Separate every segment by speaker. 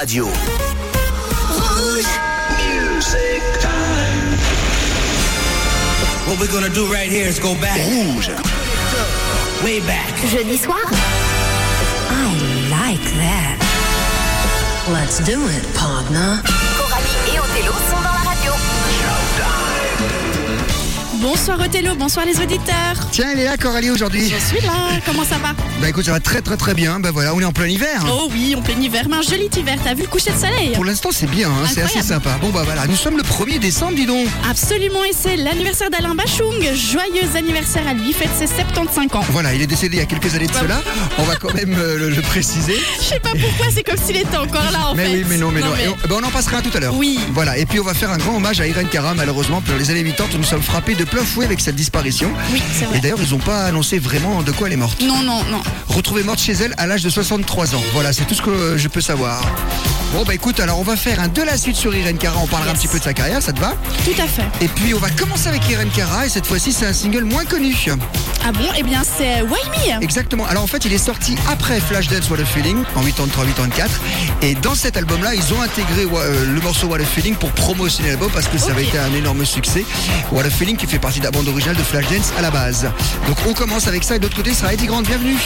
Speaker 1: radio.
Speaker 2: Music time. What we're gonna do right here is go back.
Speaker 1: Rouge.
Speaker 2: Way back.
Speaker 3: Jeudi soir I like that.
Speaker 4: Let's do it, partner.
Speaker 3: Coralie et Othello sont
Speaker 5: Bonsoir Othello, bonsoir les auditeurs.
Speaker 6: Tiens, elle est là, Coralie, aujourd'hui.
Speaker 5: Je suis là, comment ça va?
Speaker 6: Bah écoute, ça va très très très bien. Bah voilà, on est en plein hiver.
Speaker 5: Oh oui, on plein hiver, mais un joli hiver, t'as vu le coucher de soleil?
Speaker 6: Pour l'instant, c'est bien, hein, c'est assez sympa. Bon bah voilà, nous sommes le 1er décembre, dis donc.
Speaker 5: Absolument, et c'est l'anniversaire d'Alain Bachung. Joyeux anniversaire à lui, fête ses 75 ans.
Speaker 6: Voilà, il est décédé il y a quelques années de
Speaker 5: Bah
Speaker 6: cela. On va quand même euh, le, le préciser.
Speaker 5: Je sais pas pourquoi, c'est comme s'il était encore là en
Speaker 6: Mais
Speaker 5: fait.
Speaker 6: oui, mais non, mais non.
Speaker 5: mais-
Speaker 6: Et on, bah, on en passera tout à l'heure.
Speaker 5: Oui.
Speaker 6: Voilà, et puis on va faire un grand hommage à Irène Cara, malheureusement, pour les années 80, nous sommes frappés de plein fouet avec cette disparition.
Speaker 5: Oui, c'est
Speaker 6: Et d'ailleurs, ils n'ont pas annoncé vraiment de quoi elle est morte.
Speaker 5: Non, non, non.
Speaker 6: Retrouvée morte chez elle à l'âge de 63 ans. Voilà, c'est tout ce que je peux savoir. Bon bah écoute, alors on va faire un de la suite sur Irène Cara, on parlera un petit peu de sa carrière, ça te va?
Speaker 5: Tout à fait.
Speaker 6: Et puis on va commencer avec Irène Cara, et cette fois-ci c'est un single moins connu.
Speaker 5: Ah bon? Eh bien, c'est Why Me
Speaker 6: Exactement, alors en fait il est sorti après Flashdance What a Feeling, en 83-84, et dans cet album-là ils ont intégré euh, le morceau What a Feeling pour promotionner l'album parce que ça avait été un énorme succès. What a Feeling qui fait partie de la bande originale de Flashdance à la base. Donc on commence avec ça, et de l'autre côté sera Eddie Grant, bienvenue.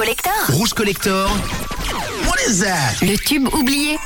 Speaker 2: Collector.
Speaker 7: Rouge Collector. What is that?
Speaker 2: Le tube oublié.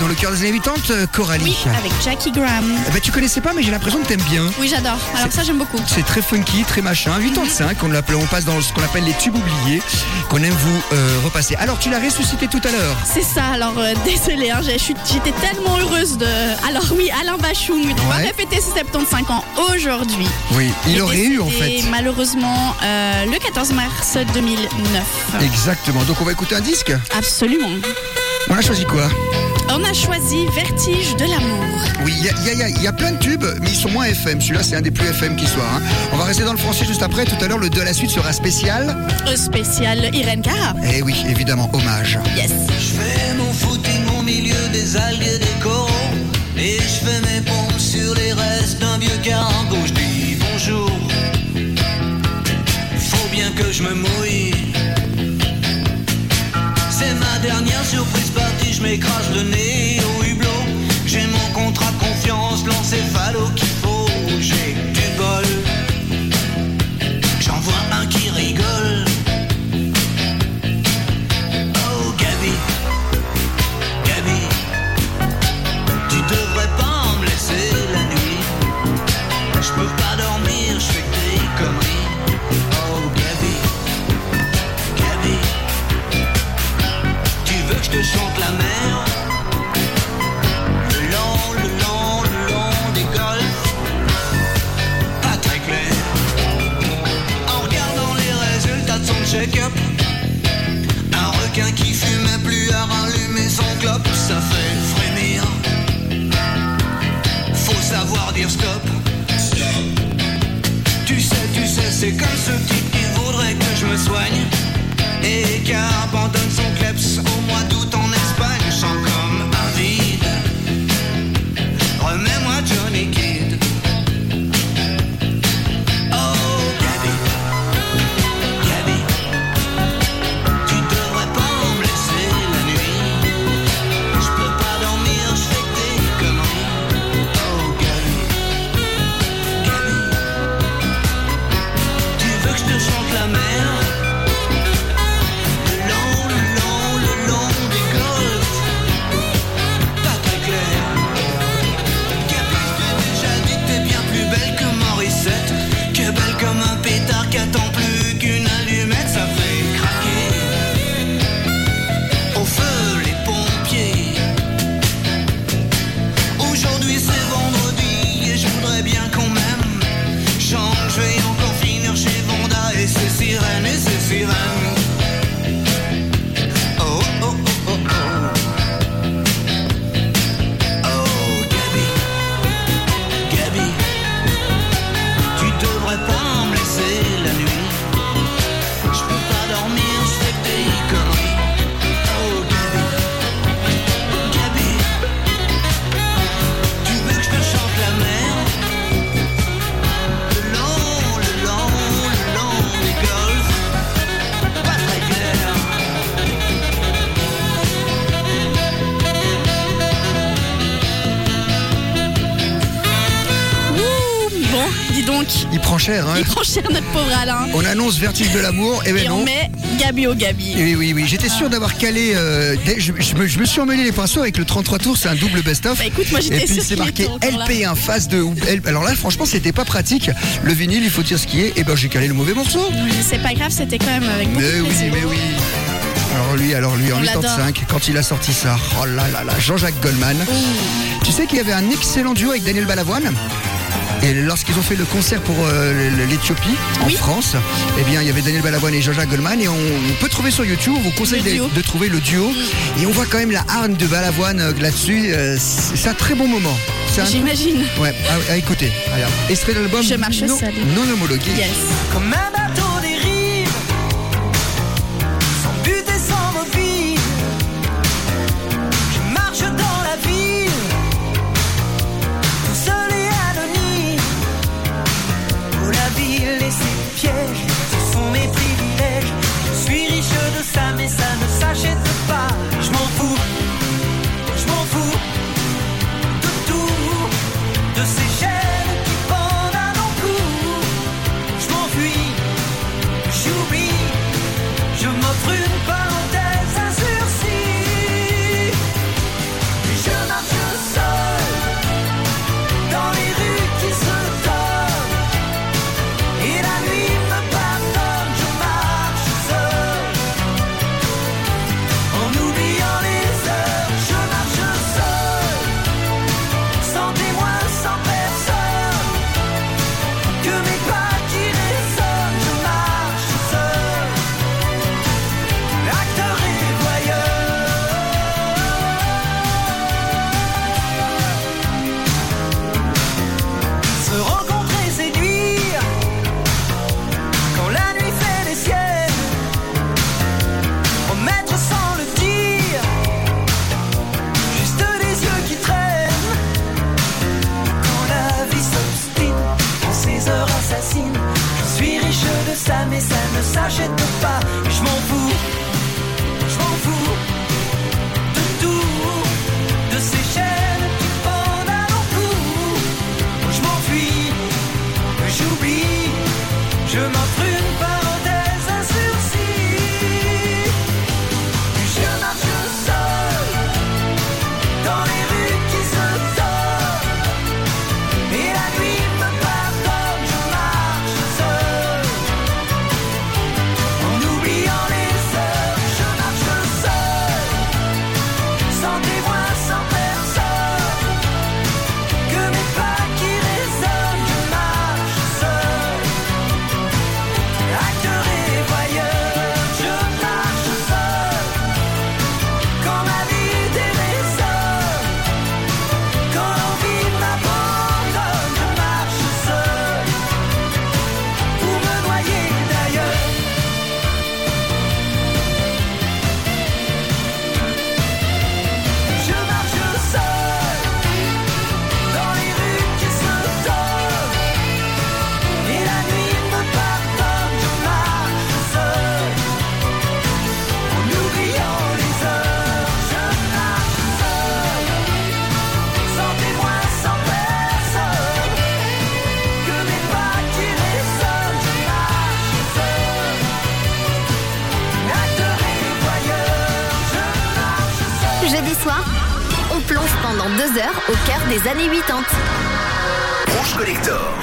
Speaker 6: Dans le cœur des années 80, euh, Coralie.
Speaker 5: Oui, avec Jackie Graham.
Speaker 6: Ben, tu connaissais pas, mais j'ai l'impression que t'aimes bien.
Speaker 5: Oui, j'adore. Alors ça, j'aime beaucoup.
Speaker 6: C'est très funky, très machin. 85, on, l'appelle- on passe dans ce qu'on appelle les tubes oubliés, qu'on aime vous euh, repasser. Alors, tu l'as ressuscité tout à l'heure.
Speaker 5: C'est ça, alors euh, désolé, hein, j'étais tellement heureuse de... Alors oui, Alain Bachung devrait
Speaker 6: Ouais.
Speaker 5: fêter ses 75 ans aujourd'hui.
Speaker 6: Oui, il aurait eu en fait.
Speaker 5: Malheureusement, euh, le 14 mars 2009.
Speaker 6: Exactement. Donc, on va écouter un disque?
Speaker 5: Absolument.
Speaker 6: On a choisi quoi
Speaker 5: On a choisi Vertige de l'amour.
Speaker 6: Oui, il y y y a- il y a plein de tubes, mais ils sont moins FM. Celui-là, c'est un des plus FM qui soit. hein. On va rester dans le français juste après. Tout à l'heure, le de la suite sera spécial.
Speaker 5: Euh, spécial Irène Cara.
Speaker 6: Eh oui, évidemment, hommage.
Speaker 5: Yes.
Speaker 8: Je fais mon footing au milieu des algues et des coraux. Et je fais mes pompes sur les restes d'un vieux cargo. Je dis bonjour. Faut bien que je me mouille. Dernière surprise partie. Je m'écrase le nez au hublot. J'ai mon contrat de confiance, l'encéphalo qu'il faut. C'est comme ce type qui voudrait que je me soigne. Et qui abandonne son kleps au mois d'août en
Speaker 6: cher, hein
Speaker 5: Il prend cher notre pauvre Alain.
Speaker 6: On annonce Vertige de l'amour, et ben
Speaker 5: Et on
Speaker 6: non.
Speaker 5: met Gabi au Gabi.
Speaker 6: Oui, oui, oui. J'étais sûr d'avoir calé. euh, je, je me, je me suis emmêlé les pinceaux avec le 33 tours, c'est un double best-of.
Speaker 5: Bah, écoute, moi, j'étais
Speaker 6: Et puis
Speaker 5: sûre
Speaker 6: c'est marqué
Speaker 5: était encore là.
Speaker 6: LP1 face de. Alors là, franchement, c'était pas pratique. Le vinyle, il faut dire ce qui est. Et ben j'ai calé le mauvais morceau.
Speaker 5: Mais C'est pas grave, c'était quand même avec beaucoup
Speaker 6: Mais
Speaker 5: de
Speaker 6: oui, mais oui. Alors lui, alors lui, en
Speaker 5: On l'adore.
Speaker 6: 85, quand il a sorti ça, oh là là là, Jean-Jacques Goldman. Tu sais qu'il y avait un excellent duo avec Daniel Balavoine et lorsqu'ils ont fait le concert pour euh, l'Éthiopie, en
Speaker 5: Oui.
Speaker 6: France, eh bien, il y avait Daniel Balavoine et Jean-Jacques Goldman. Et on, on peut trouver sur YouTube, on vous conseille
Speaker 5: Le
Speaker 6: de, trouver le duo. Et on voit quand même la harne de Balavoine euh, là-dessus. euh, c'est un très bon moment.
Speaker 5: J'imagine.
Speaker 6: Ouais, à, à écouter. Regarde. Extrait de l'album
Speaker 5: Je marche
Speaker 6: non,
Speaker 5: seule.
Speaker 6: non homologué.
Speaker 5: Yes.
Speaker 8: Ça ne s'achète pas. Je m'en fous
Speaker 1: on plonge pendant deux heures au cœur des années 80.
Speaker 9: Rouge Collector.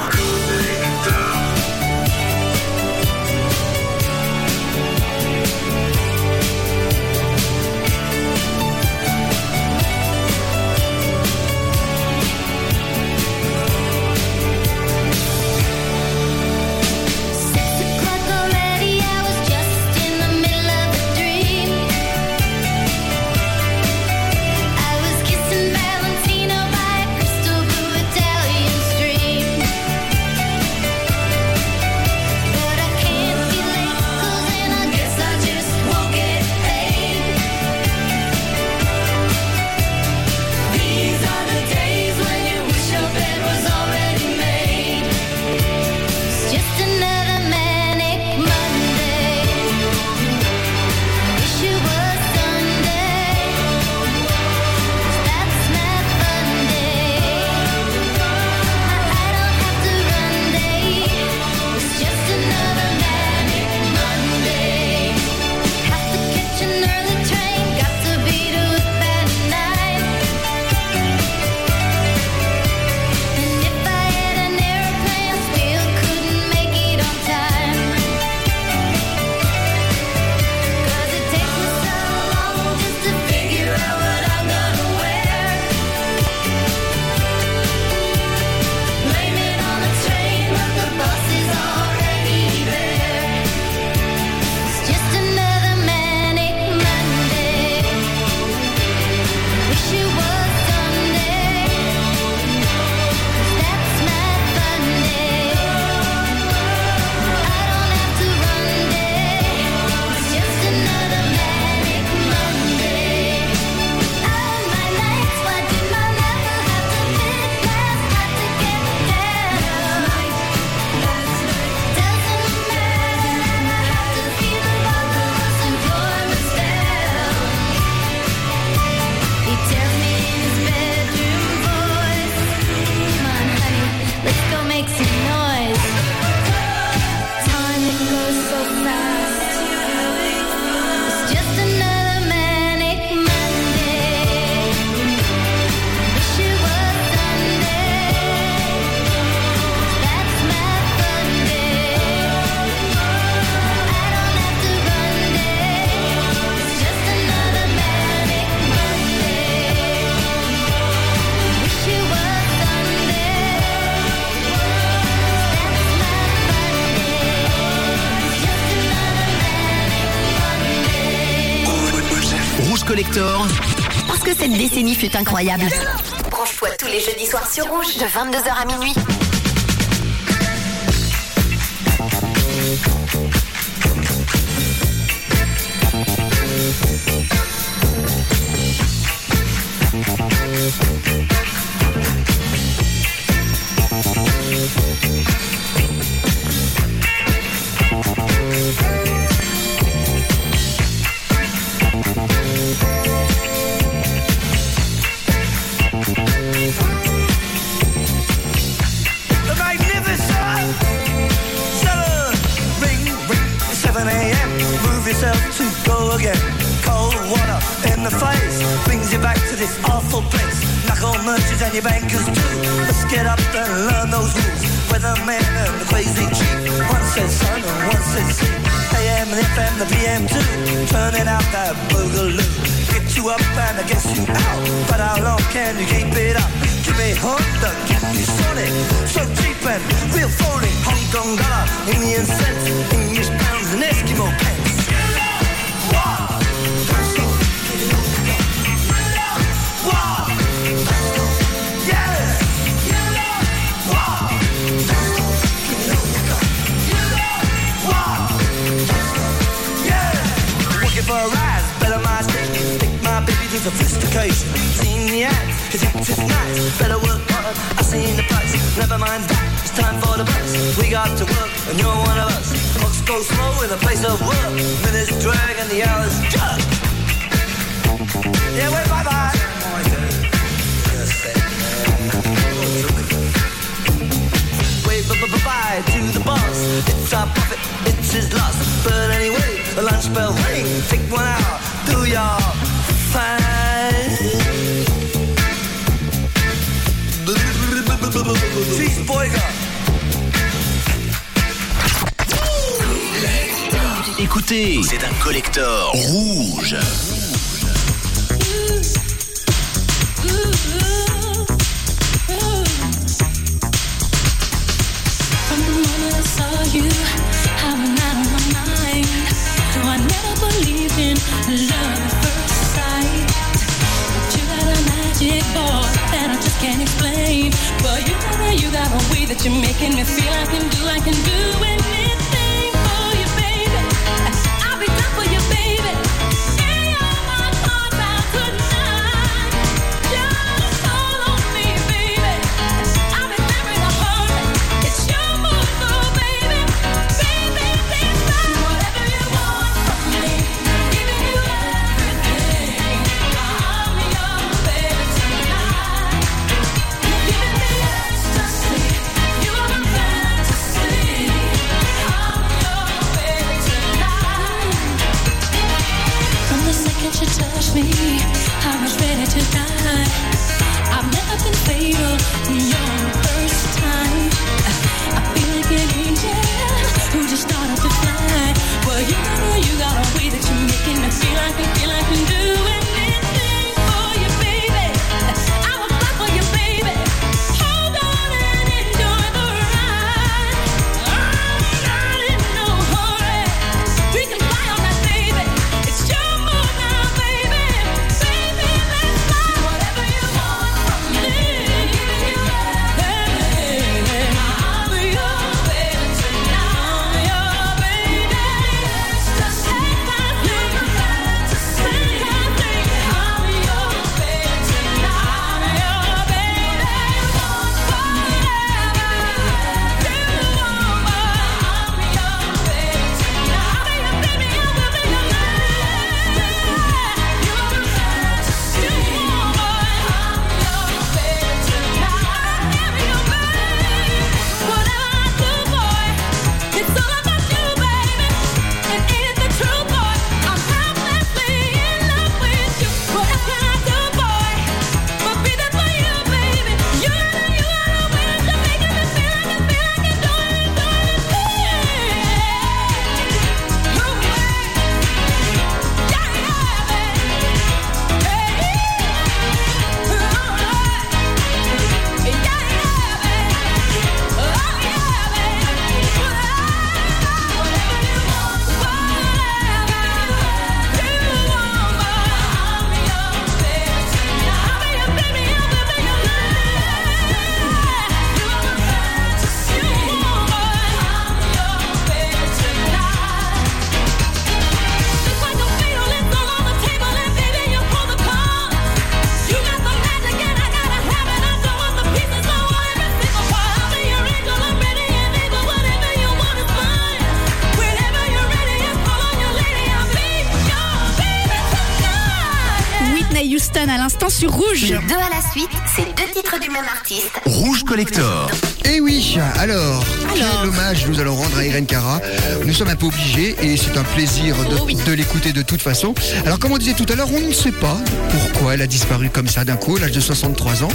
Speaker 1: Incroyable. Branche-toi tous les jeudis soirs sur Rouge de 22h à minuit.
Speaker 10: Brings you back to this awful place. Knuckle merchants and your bankers too. Let's get up and learn those rules. Weatherman and the crazy chief. One says sun and one says sea. AM and FM, the PM too. Turning out that boogaloo. Get you up and I guess you out. But how long can you keep it up? Give me Honda, give me Sonic. So cheap and real phony. Hong Kong dollar, Indian cents, English pounds and Eskimo pence. To sophistication. Seen the ads, his hips is nice. Better work hard, I seen the price. Never mind that, it's time for the bus. We got to work, and you're one of us. Clocks go slow in the place of work. Minutes drag and the hours jug. Yeah, wait, bye bye. Wave bye to the boss. It's our profit, it's his loss. But anyway, the lunch bell ring. Take one out, do
Speaker 8: Cheeseburger.
Speaker 2: Écoutez, c'est un collector rouge.
Speaker 9: A boy that I just can't explain. But you got a, you got a way that you're making me feel I can do
Speaker 2: collector.
Speaker 6: Hommage nous allons rendre à Irene Cara Nous sommes un peu obligés et c'est un plaisir de,
Speaker 5: Oh oui.
Speaker 6: de l'écouter de toute façon. Alors, comme on disait tout à l'heure, on ne sait pas pourquoi elle a disparu comme ça d'un coup, à l'âge de 63 ans.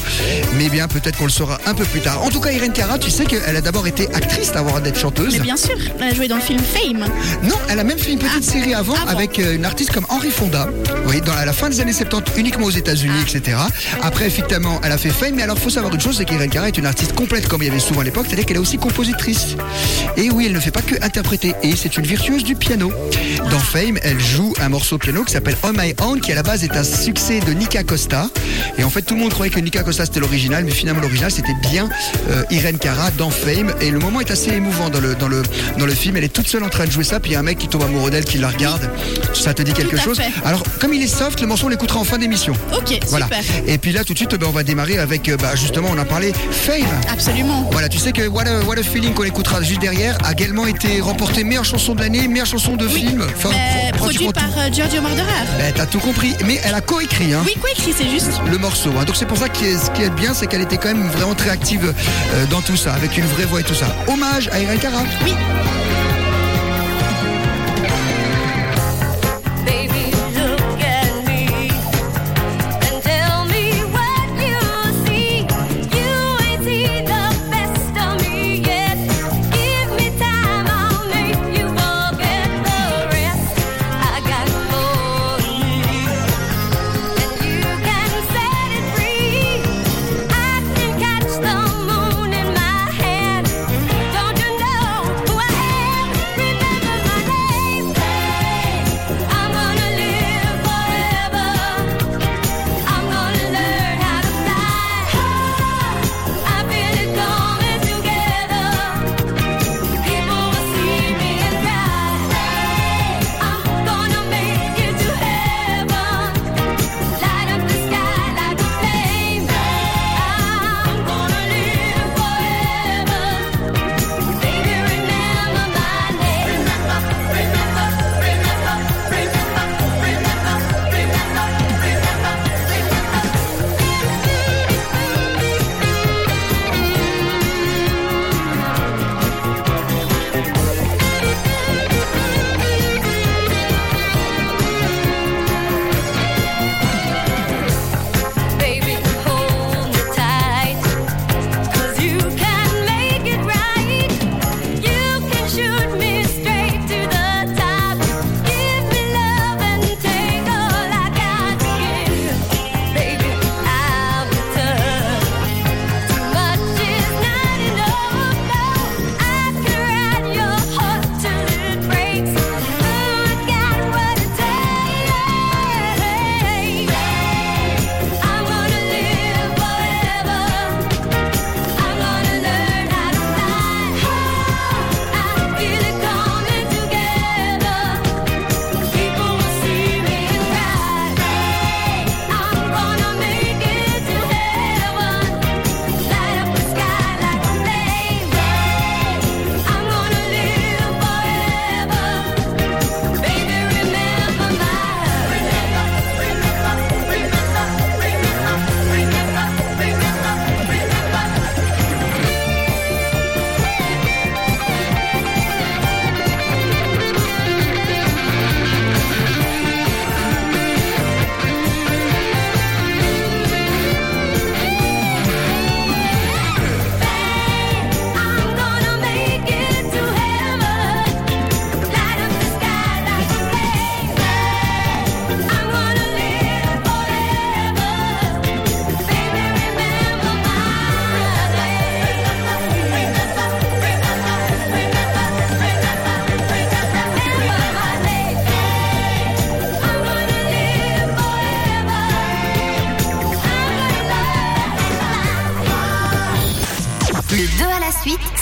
Speaker 6: Mais bien, peut-être qu'on le saura un peu plus tard. En tout cas, Irene Cara, tu sais qu'elle a d'abord été actrice avant d'être chanteuse.
Speaker 5: Mais bien sûr, elle a joué dans le film Fame.
Speaker 6: Non, elle a même fait une petite
Speaker 5: Ah.
Speaker 6: série avant avec euh, une artiste comme Henri Fonda. Oui, dans, à la fin des années 70, uniquement aux États-Unis,
Speaker 5: Ah.
Speaker 6: etc. Après, effectivement, elle a fait Fame. Mais alors, faut savoir une chose, c'est qu'Irene Cara est une artiste complète, comme il y avait souvent à l'époque, c'est-à-dire qu'elle est aussi compositrice. Et oui, elle ne fait pas que interpréter. Et c'est une virtuose du piano. Dans Fame, elle joue un morceau piano qui s'appelle On My Own, qui à la base est un succès de Nika Costa. Et en fait, tout le monde croyait que Nika Costa c'était l'original, mais finalement l'original c'était bien euh, Irene Cara dans Fame. Et le moment est assez émouvant dans le, dans le, dans le film. Elle est toute seule en train de jouer ça, puis il y a un mec qui tombe amoureux d'elle, qui la regarde. Ça te dit quelque chose
Speaker 5: fait.
Speaker 6: Alors, comme il est soft, le morceau on l'écoutera en fin d'émission.
Speaker 5: Ok,
Speaker 6: Voilà.
Speaker 5: super.
Speaker 6: Et puis là, tout de suite, ben, on va démarrer avec, euh, bah, justement, on a parlé Fame.
Speaker 5: Absolument.
Speaker 6: Voilà, tu sais que What a, What a Feeling qu'on écoutera juste derrière a également été remporté meilleure chanson de l'année, meilleure chanson de film. Enfin,
Speaker 5: Euh,
Speaker 6: pro-
Speaker 5: produit par euh, Giorgio Moroder.
Speaker 6: Ben, t'as tout compris, mais elle a coécrit hein,
Speaker 5: Oui, quoi écrit, c'est juste.
Speaker 6: le morceau. hein. Donc c'est pour ça que ce qui est bien, c'est qu'elle était quand même vraiment très active euh, dans tout ça, avec une vraie voix et tout ça. Hommage à Irene Cara.
Speaker 5: Oui.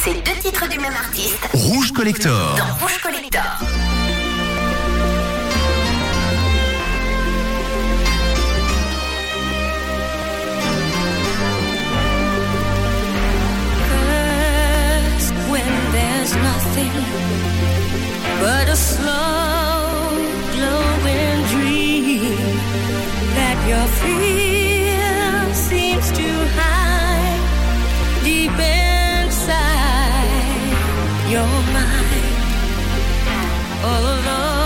Speaker 3: C'est deux titres du même artiste.
Speaker 2: Rouge Collector.
Speaker 3: Dans Rouge Collector.
Speaker 9: First, when there's nothing but a slow glowing dream that your fear All alone,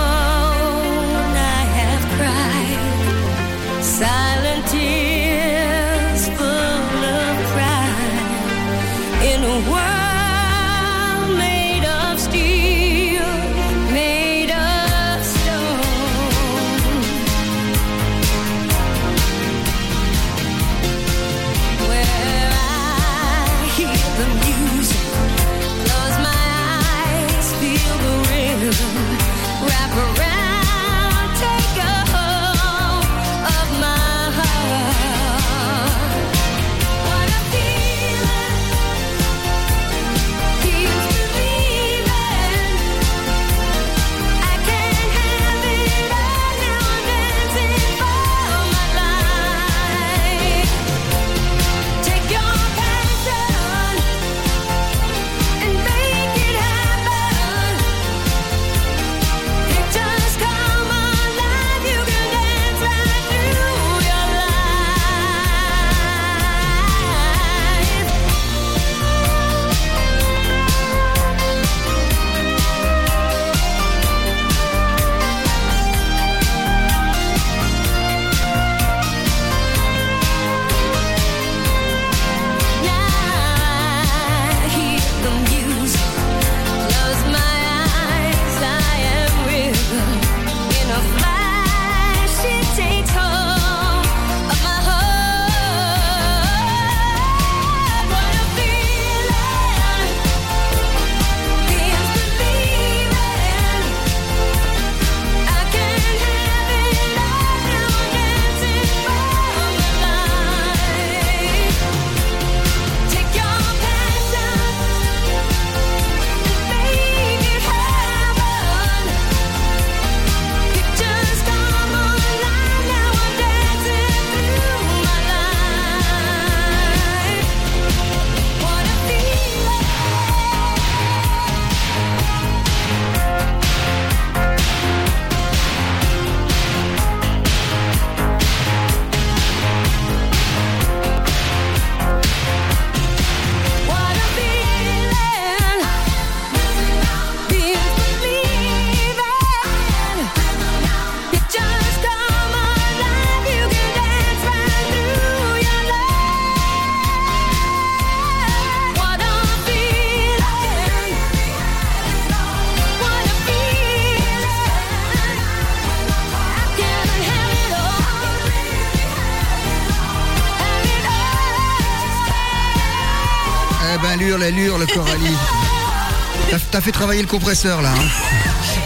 Speaker 6: Le compresseur, là. hein.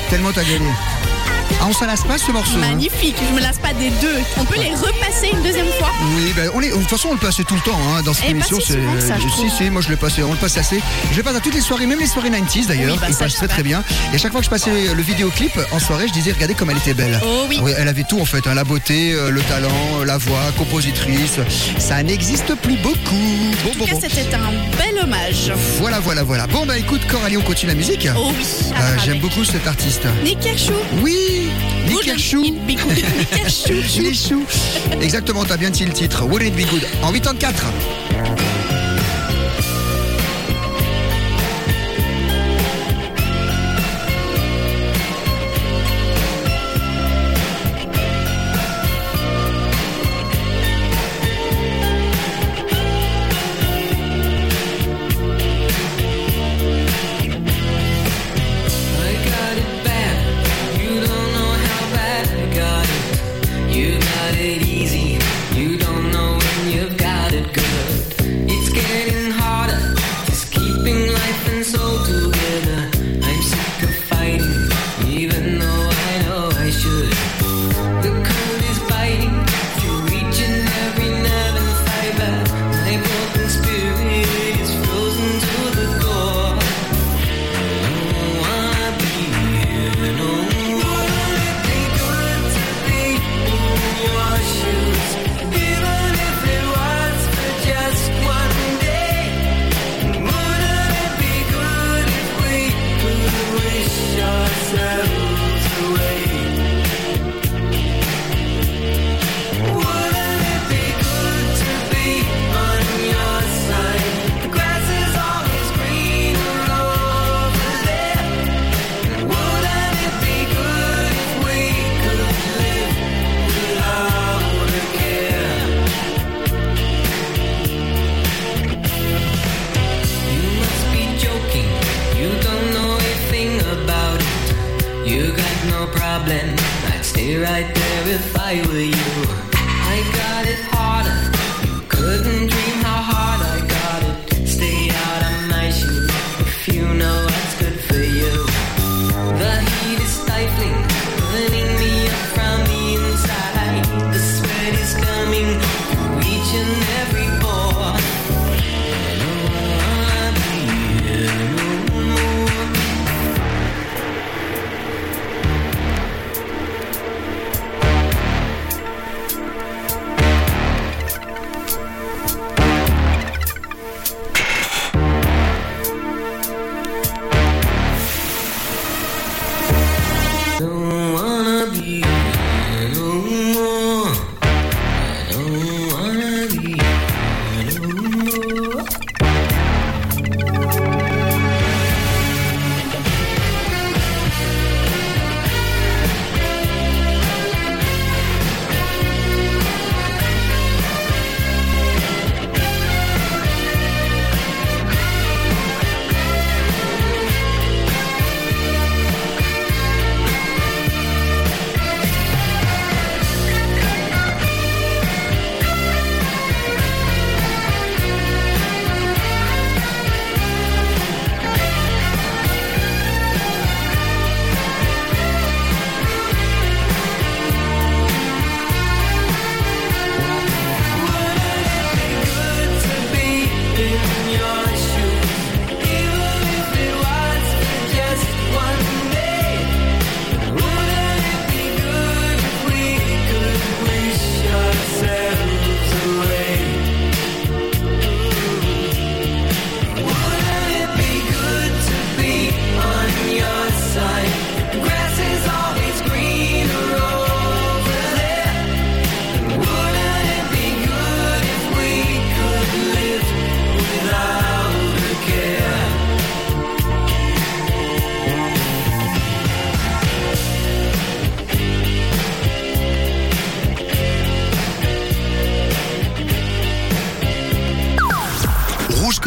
Speaker 6: Tellement t'as gagné. Ah, on s'en lasse pas, ce morceau. hein.
Speaker 5: Magnifique, je me lasse pas des deux. On peut les repasser une deuxième fois
Speaker 6: Oui, ben, on les, de toute façon, on le passait tout le temps hein, dans cette
Speaker 5: Eh, pas
Speaker 6: émission.
Speaker 5: si souvent ça, je
Speaker 6: si, moi je le passais, on le passe assez. Je le passe à toutes les soirées, même les soirées 90s d'ailleurs.
Speaker 5: Oui, bah,
Speaker 6: Il passe très très bien. Et à chaque fois que je passais le vidéoclip en soirée, je disais, regardez comme elle était belle.
Speaker 5: Oh oui.
Speaker 6: elle avait tout en fait, hein, la beauté, euh, le talent, euh, la voix, compositrice. Ça n'existe plus beaucoup. Bon,
Speaker 5: En tout
Speaker 6: bon,
Speaker 5: cas,
Speaker 6: bon.
Speaker 5: c'était un bel hommage.
Speaker 6: Voilà, voilà, voilà. Bon, bah écoute, Coralie, on continue la musique.
Speaker 5: Oh oui.
Speaker 6: Euh, J'aime beaucoup cet artiste.
Speaker 5: Nick Kershaw.
Speaker 6: Oui, Les choux. Exactement, t'as bien dit le titre. Wouldn't it be good? En 84.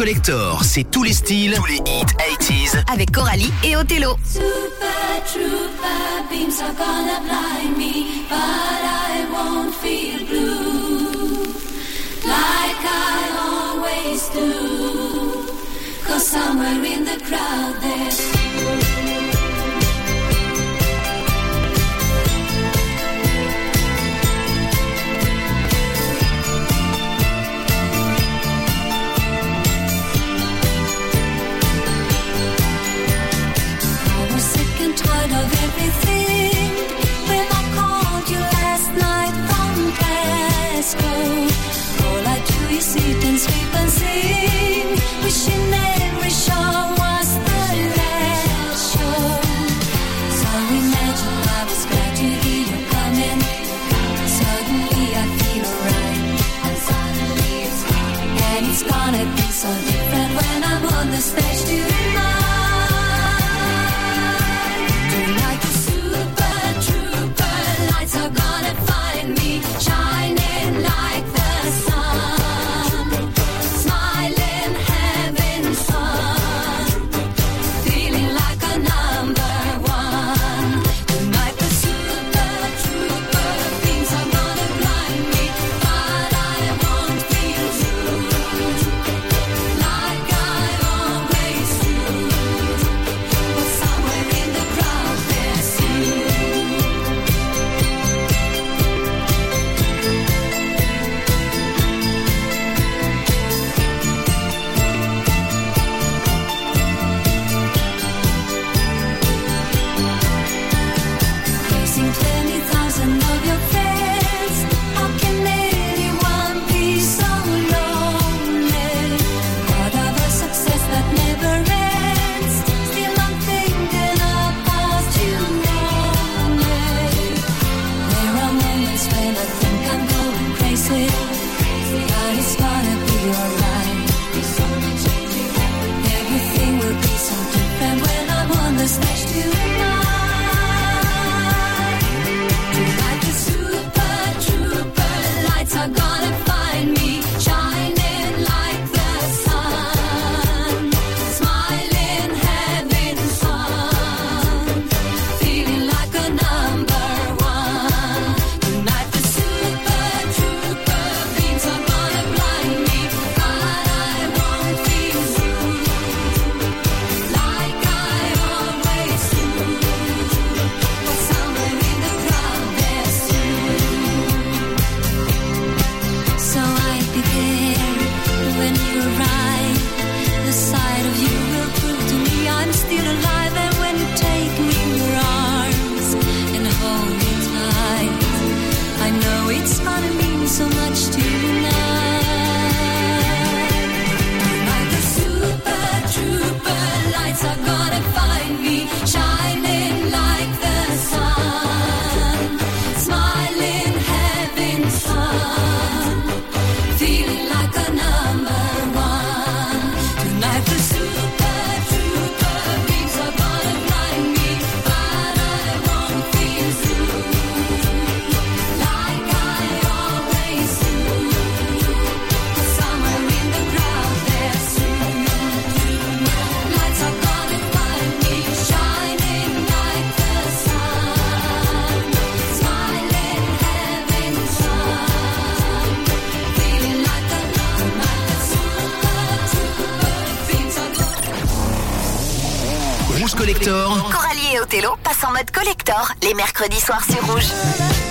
Speaker 2: Collector, c'est tous les styles, tous les 80s
Speaker 3: avec Coralie et Othello.
Speaker 9: Super trooper beams are gonna blind me, but I won't feel blue like I always do. Cause somewhere in the crowd there's and sing still
Speaker 3: alive. Mercredis soirs sur Rouge.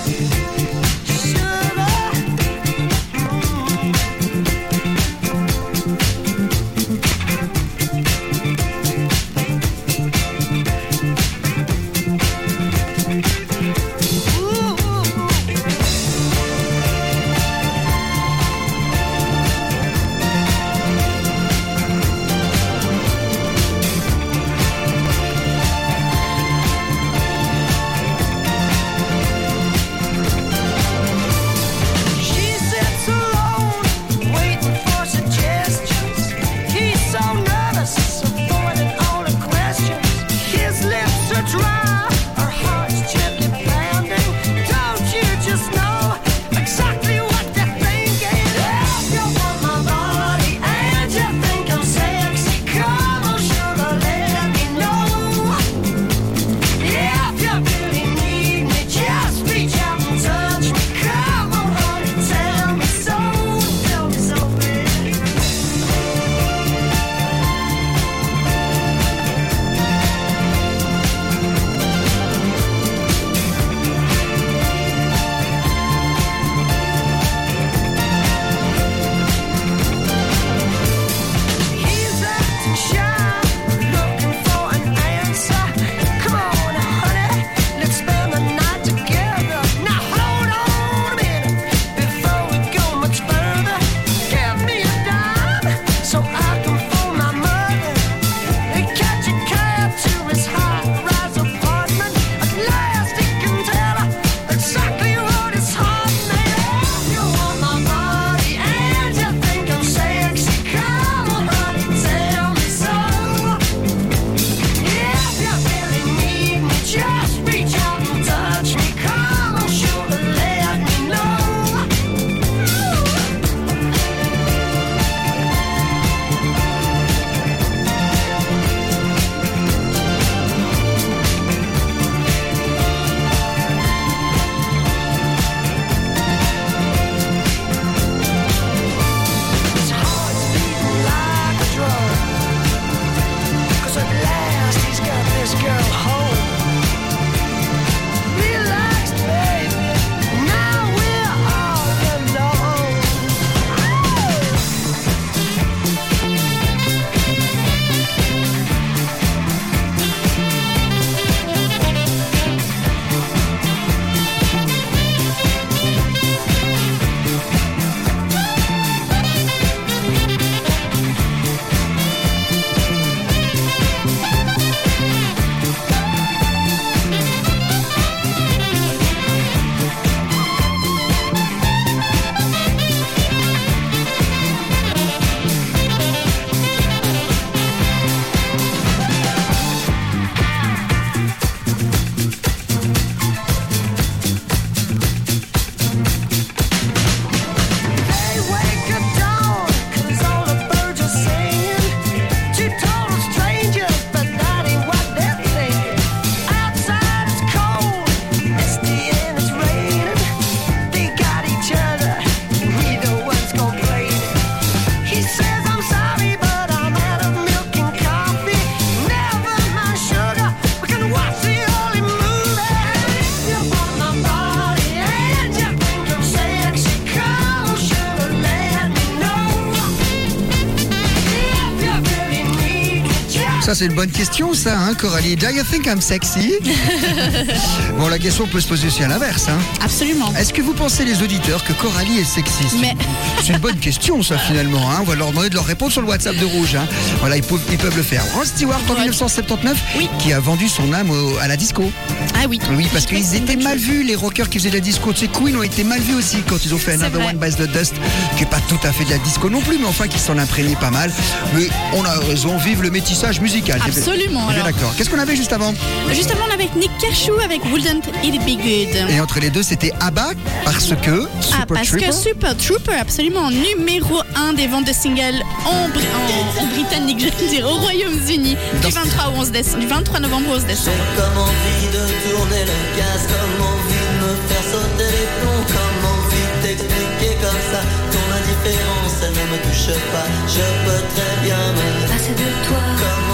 Speaker 6: C'est une bonne question, ça, hein, Coralie. Do you think I'm sexy Bon, la question peut se poser aussi à l'inverse. Hein.
Speaker 5: Absolument.
Speaker 6: Est-ce que vous pensez, les auditeurs, que Coralie est sexiste
Speaker 5: Mais-
Speaker 6: C'est une bonne question, ça, finalement. Hein. On va leur demander de leur répondre sur le WhatsApp de Rouge. hein. Voilà, ils peuvent, ils peuvent le faire. Rod Stewart, en
Speaker 5: Ouais.
Speaker 6: 1979,
Speaker 5: Oui.
Speaker 6: qui a vendu son âme au- à la disco.
Speaker 5: Ah oui.
Speaker 6: Oui, parce qu'ils étaient mal vus, les rockers qui faisaient de la disco. Tu sais, Queen ont été mal vus aussi quand ils ont fait Another. One Bites the Dust, qui est pas tout à fait de la disco non plus, mais enfin qui s'en imprégnaient pas mal. Mais on a raison, vive le métissage musical.
Speaker 5: Absolument,
Speaker 6: On est bien
Speaker 5: alors.
Speaker 6: d'accord. Qu'est-ce qu'on avait juste avant
Speaker 5: Justement, on avait Nick Cashou avec Wouldn't It Be Good.
Speaker 6: Et entre les deux, c'était ABBA, parce que
Speaker 5: Ah,
Speaker 6: Super
Speaker 5: parce
Speaker 6: Trooper.
Speaker 5: que Super Trooper, absolument, numéro 1 des ventes de singles en, Bri- en, en britannique, je veux dire, au Royaume-Uni, du 23, au 11 décembre, du 23 novembre au 11 décembre.
Speaker 11: Comme envie de tourner le gaz, comme envie de me faire sauter les plombs, comme envie de t'expliquer comme ça. Ton indifférence, elle ne me touche pas, je peux très bien me
Speaker 9: Passer de toi,
Speaker 11: Comme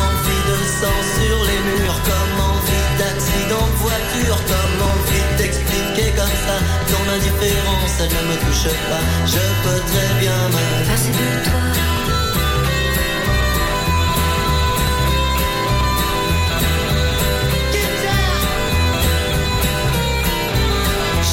Speaker 11: le sang sur les murs Comme envie d'accident de voiture Comme envie d'expliquer comme ça Ton indifférence, elle ne me touche pas. Je peux très bien me
Speaker 2: passer de toi.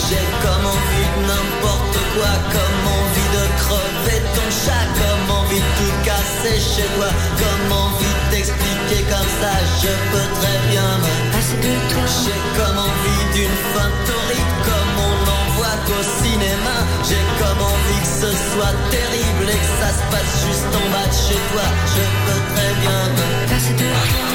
Speaker 11: J'ai comme envie de n'importe quoi Comme envie de crever ton chat Comme envie de tout casser chez toi Comme envie t'expliquer comme ça, je peux très bien me
Speaker 2: passer de toi.
Speaker 11: J'ai comme envie d'une fin torride, comme on n'en voit qu'au cinéma. J'ai comme envie que ce soit terrible et que ça se passe juste en bas de chez toi. Je peux très bien me
Speaker 2: passer de toi.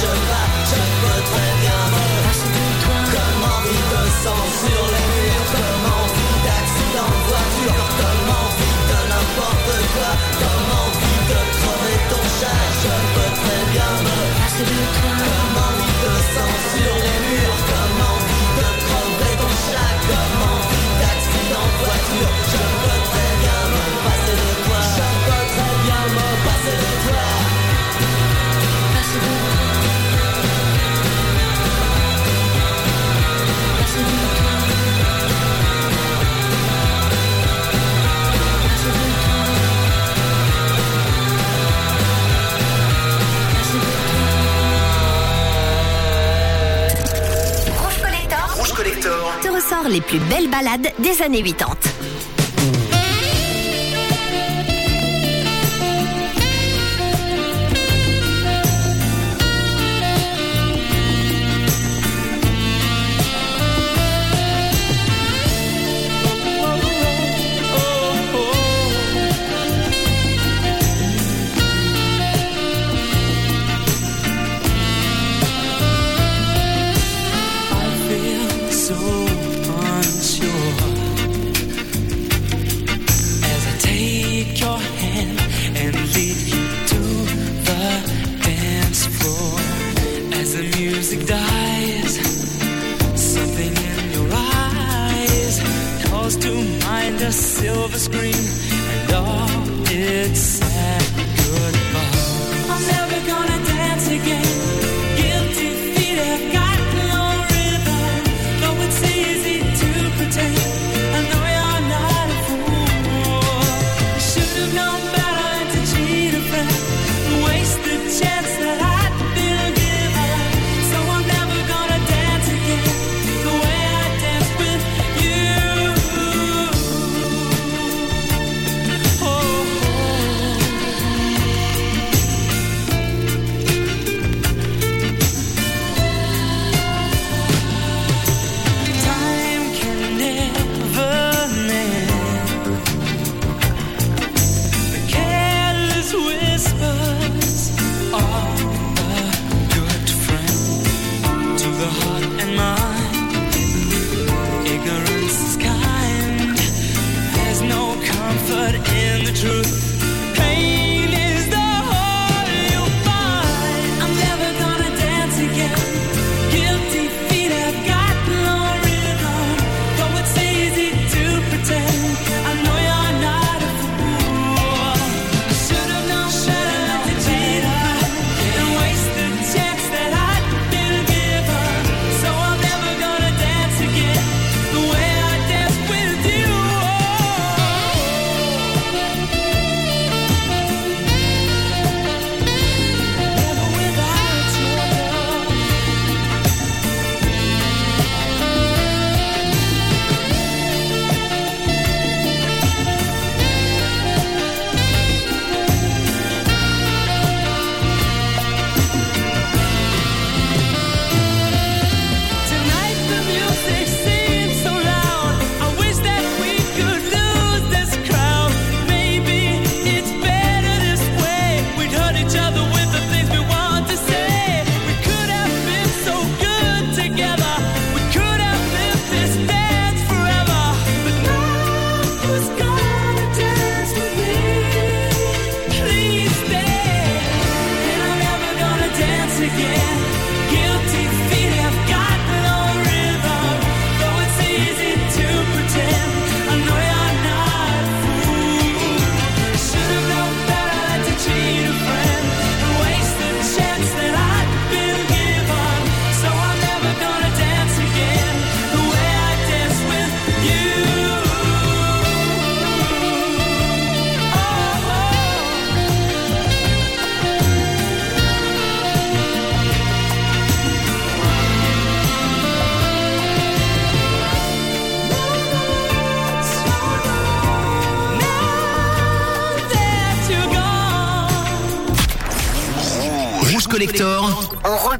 Speaker 11: Je peux très bien me
Speaker 2: passer de
Speaker 11: sang sur les murs, comme envie d'accident de voiture, comme envie de n'importe quoi, comme envie de crever ton chat. Je très bien me. Les
Speaker 12: plus belles balades des années 80.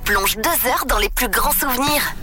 Speaker 12: Replonge deux heures dans les plus grands souvenirs.